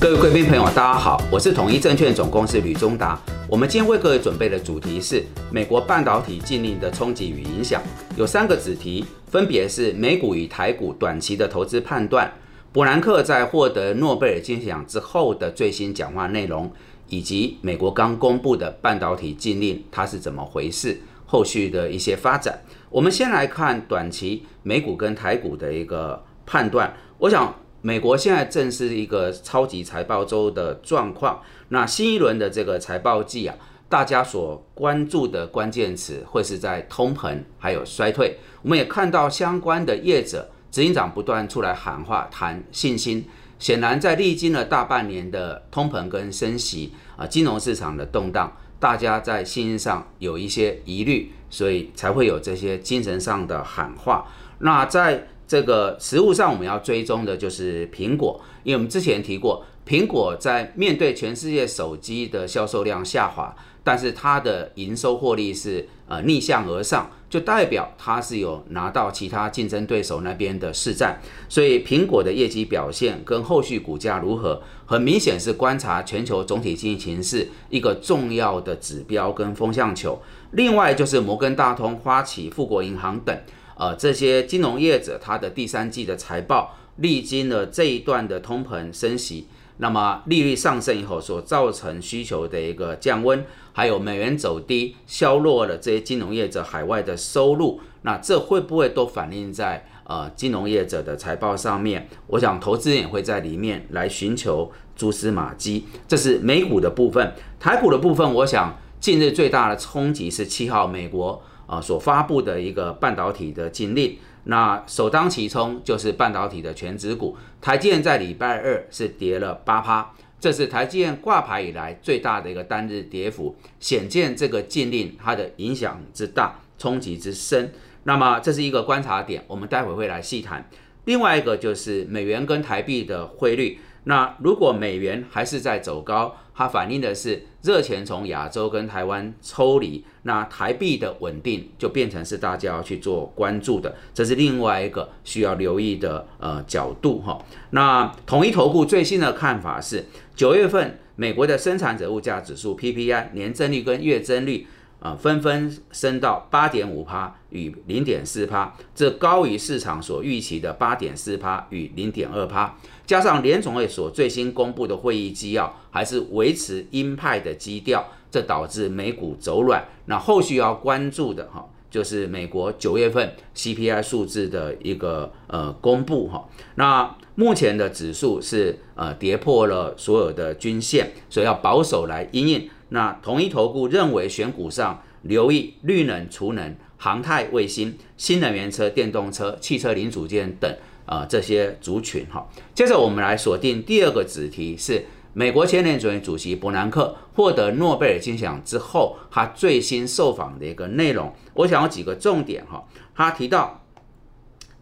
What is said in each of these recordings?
各位贵宾朋友，大家好，我是统一证券总公司吕中达。我们今天为各位准备的主题是美国半导体禁令的冲击与影响，有三个子题，分别是美股与台股短期的投资判断，伯南克在获得诺贝尔金奖之后的最新讲话内容，以及美国刚公布的半导体禁令它是怎么回事，后续的一些发展。我们先来看短期美股跟台股的一个判断，我想。美国现在正是一个超级财报周的状况，那新一轮的这个财报季啊，大家所关注的关键词会是在通膨还有衰退。我们也看到相关的业者执行长不断出来喊话谈信心，显然在历经了大半年的通膨跟升息啊，金融市场的动荡，大家在信心上有一些疑虑，所以才会有这些精神上的喊话。那在这个实物上，我们要追踪的就是苹果，因为我们之前提过，苹果在面对全世界手机的销售量下滑，但是它的营收获利是呃逆向而上，就代表它是有拿到其他竞争对手那边的市占，所以苹果的业绩表现跟后续股价如何，很明显是观察全球总体经济形势一个重要的指标跟风向球。另外就是摩根大通、花旗、富国银行等。呃，这些金融业者，它的第三季的财报历经了这一段的通膨升息，那么利率上升以后所造成需求的一个降温，还有美元走低，削弱了这些金融业者海外的收入，那这会不会都反映在呃金融业者的财报上面？我想投资人也会在里面来寻求蛛丝马迹。这是美股的部分，台股的部分，我想近日最大的冲击是七号美国。啊，所发布的一个半导体的禁令，那首当其冲就是半导体的全指股，台积电在礼拜二是跌了八趴，这是台积电挂牌以来最大的一个单日跌幅，显见这个禁令它的影响之大，冲击之深。那么这是一个观察点，我们待会会来细谈。另外一个就是美元跟台币的汇率。那如果美元还是在走高，它反映的是热钱从亚洲跟台湾抽离，那台币的稳定就变成是大家要去做关注的，这是另外一个需要留意的呃角度哈。那统一投顾最新的看法是，九月份美国的生产者物价指数 PPI 年增率跟月增率。啊，纷纷升到八点五帕与零点四帕，这高于市场所预期的八点四帕与零点二帕。加上联总会所最新公布的会议纪要，还是维持鹰派的基调，这导致美股走软。那后续要关注的哈，就是美国九月份 CPI 数字的一个呃公布哈。那目前的指数是呃跌破了所有的均线，所以要保守来应应。那统一投顾认为选股上留意绿能、储能、航太、卫星、新能源车、电动车、汽车零组件等啊这些族群哈。接着我们来锁定第二个子题是美国前联准会主席伯南克获得诺贝尔金奖之后，他最新受访的一个内容。我想有几个重点哈，他提到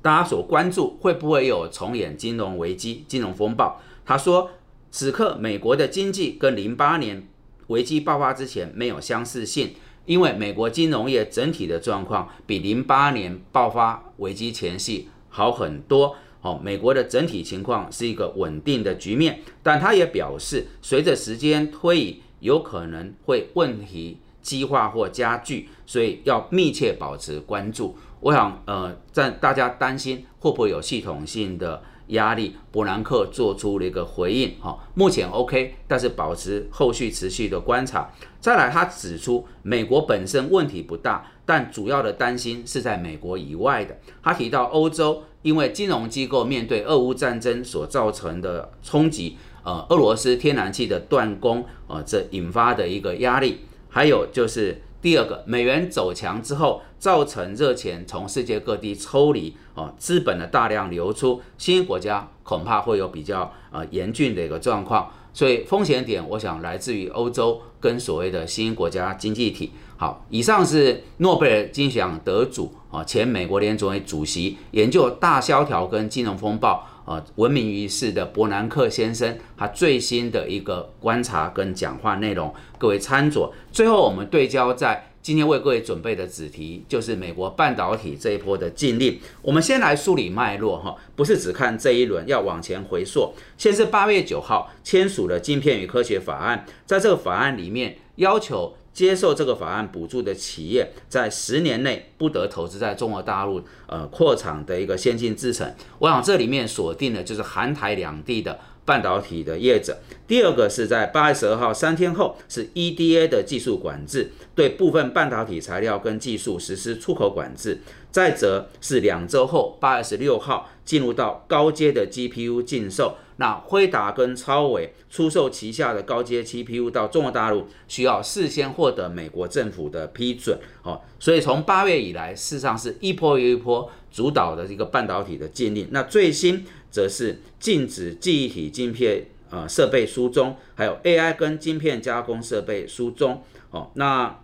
大家所关注会不会有重演金融危机、金融风暴？他说此刻美国的经济跟零八年。危机爆发之前没有相似性，因为美国金融业整体的状况比零八年爆发危机前夕好很多。哦，美国的整体情况是一个稳定的局面，但他也表示，随着时间推移，有可能会问题激化或加剧，所以要密切保持关注。我想，呃，在大家担心会不会有系统性的。压力，伯南克做出了一个回应，哈，目前 OK，但是保持后续持续的观察。再来，他指出美国本身问题不大，但主要的担心是在美国以外的。他提到欧洲，因为金融机构面对俄乌战争所造成的冲击，呃，俄罗斯天然气的断供，呃，这引发的一个压力，还有就是。第二个，美元走强之后，造成热钱从世界各地抽离，哦，资本的大量流出，新兴国家恐怕会有比较呃严峻的一个状况，所以风险点，我想来自于欧洲跟所谓的新兴国家经济体。好，以上是诺贝尔金奖得主啊，前美国联总会主席，研究大萧条跟金融风暴。呃，闻名于世的伯南克先生，他最新的一个观察跟讲话内容，各位参酌。最后，我们对焦在今天为各位准备的子题就是美国半导体这一波的禁令。我们先来梳理脉络哈，不是只看这一轮，要往前回溯。先是八月九号签署了《晶片与科学法案》，在这个法案里面要求。接受这个法案补助的企业，在十年内不得投资在中国大陆呃扩厂的一个先进制程。我想这里面锁定的就是韩台两地的半导体的业者。第二个是在八月十二号三天后，是 EDA 的技术管制，对部分半导体材料跟技术实施出口管制。再则是两周后八月十六号进入到高阶的 GPU 禁售。那辉达跟超伟出售旗下的高阶 GPU 到中国大陆，需要事先获得美国政府的批准，哦，所以从八月以来，事实上是一波又一波主导的这个半导体的禁令。那最新则是禁止记忆体晶片呃设备输中，还有 AI 跟晶片加工设备输中，哦，那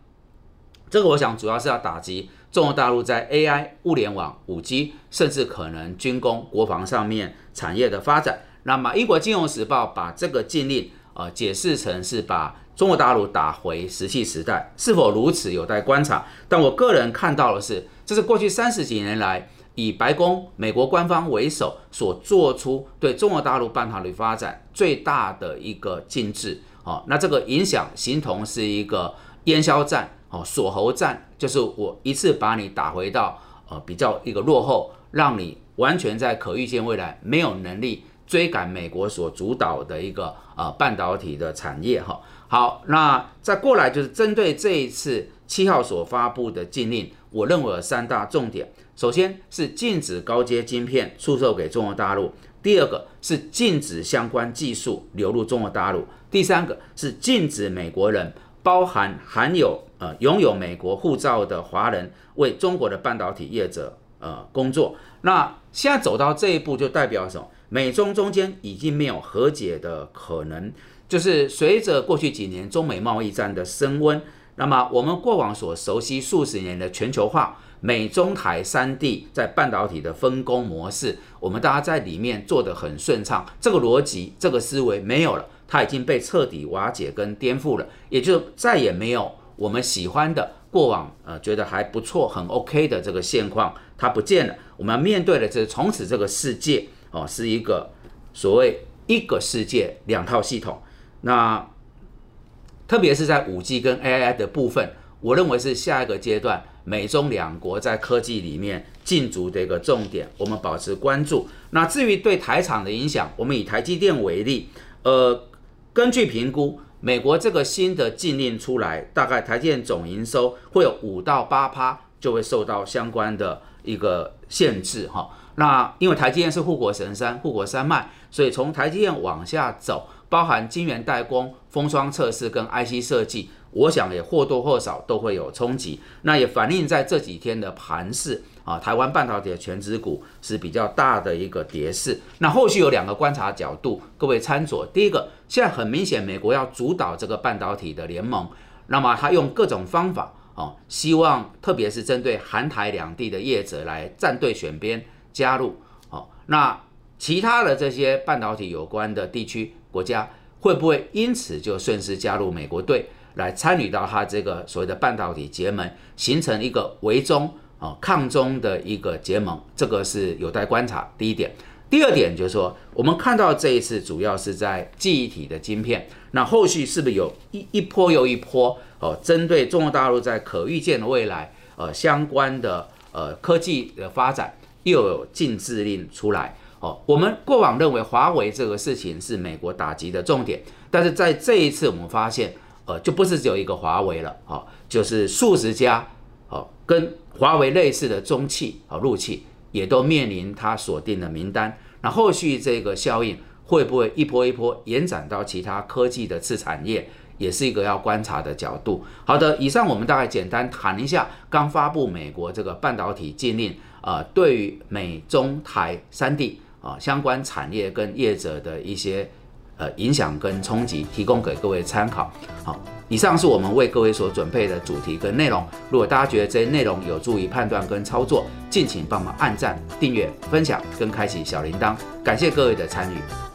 这个我想主要是要打击中国大陆在 AI、物联网、五 G，甚至可能军工、国防上面产业的发展。那么，英国金融时报把这个禁令，呃，解释成是把中国大陆打回石器时代，是否如此有待观察。但我个人看到的是，这是过去三十几年来以白宫、美国官方为首所做出对中国大陆半导体发展最大的一个禁制。哦，那这个影响形同是一个烟消战，哦，锁喉战，就是我一次把你打回到呃比较一个落后，让你完全在可预见未来没有能力。追赶美国所主导的一个呃半导体的产业哈，好，那再过来就是针对这一次七号所发布的禁令，我认为有三大重点。首先是禁止高阶晶片出售给中国大陆，第二个是禁止相关技术流入中国大陆，第三个是禁止美国人，包含含有呃拥有美国护照的华人为中国的半导体业者呃工作。那现在走到这一步，就代表什么？美中中间已经没有和解的可能，就是随着过去几年中美贸易战的升温，那么我们过往所熟悉数十年的全球化，美中台三地在半导体的分工模式，我们大家在里面做得很顺畅，这个逻辑、这个思维没有了，它已经被彻底瓦解跟颠覆了，也就再也没有我们喜欢的过往呃觉得还不错、很 OK 的这个现况，它不见了。我们要面对的是从此这个世界。哦，是一个所谓一个世界两套系统。那特别是在五 G 跟 AI 的部分，我认为是下一个阶段美中两国在科技里面竞逐的一个重点，我们保持关注。那至于对台厂的影响，我们以台积电为例，呃，根据评估，美国这个新的禁令出来，大概台积电总营收会有五到八趴就会受到相关的一个限制，哈。那因为台积电是护国神山、护国山脉，所以从台积电往下走，包含晶圆代工、封装测试跟 IC 设计，我想也或多或少都会有冲击。那也反映在这几天的盘势啊，台湾半导体的全指股是比较大的一个跌势。那后续有两个观察角度，各位参酌。第一个，现在很明显，美国要主导这个半导体的联盟，那么他用各种方法啊，希望特别是针对韩台两地的业者来站队选边。加入，好，那其他的这些半导体有关的地区国家会不会因此就顺势加入美国队，来参与到它这个所谓的半导体结盟，形成一个围中啊抗中的一个结盟？这个是有待观察。第一点，第二点就是说，我们看到这一次主要是在记忆体的晶片，那后续是不是有一一波又一波哦，针对中国大陆在可预见的未来呃相关的呃科技的发展？又有禁制令出来哦。我们过往认为华为这个事情是美国打击的重点，但是在这一次我们发现，呃，就不是只有一个华为了，哦，就是数十家，哦，跟华为类似的中企啊、陆企也都面临它锁定的名单。那后续这个效应会不会一波一波延展到其他科技的次产业？也是一个要观察的角度。好的，以上我们大概简单谈一下刚发布美国这个半导体禁令，呃，对于美中台三地啊相关产业跟业者的一些呃影响跟冲击，提供给各位参考。好，以上是我们为各位所准备的主题跟内容。如果大家觉得这些内容有助于判断跟操作，敬请帮忙按赞、订阅、分享跟开启小铃铛。感谢各位的参与。